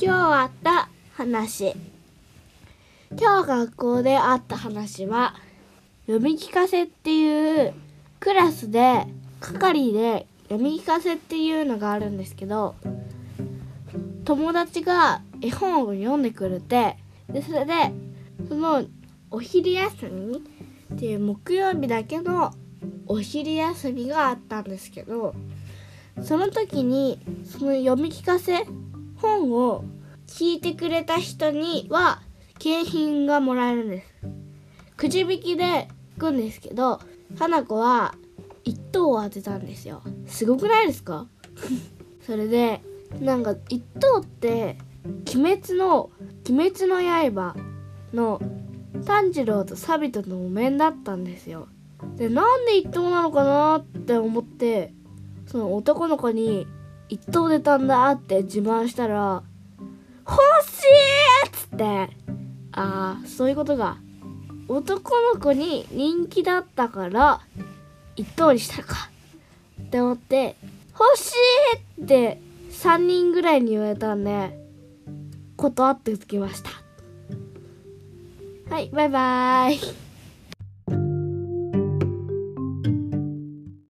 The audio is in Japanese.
今日あった話。今日学校であった話は読み聞かせっていうクラスで係で読み聞かせっていうのがあるんですけど友達が絵本を読んでくれてでそれでそのお昼休みっていう木曜日だけのお昼休みがあったんですけどその時にその読み聞かせ本を聞いてくれた人には景品がもらえるんです。くじ引きで行くんですけど花子は1等を当てたんですよ。すごくないですか？それでなんか1等って鬼滅の鬼滅の刃の炭治郎とサビトのお面だったんですよ。でなんで1等なのかなって思ってその男の子に1等出たんだって自慢したら欲しいっつって。ああそういうことが男の子に人気だったから一等にしたか。って思って欲しいって3人ぐらいに言われたんで断ってつきました。はいバイバーイ。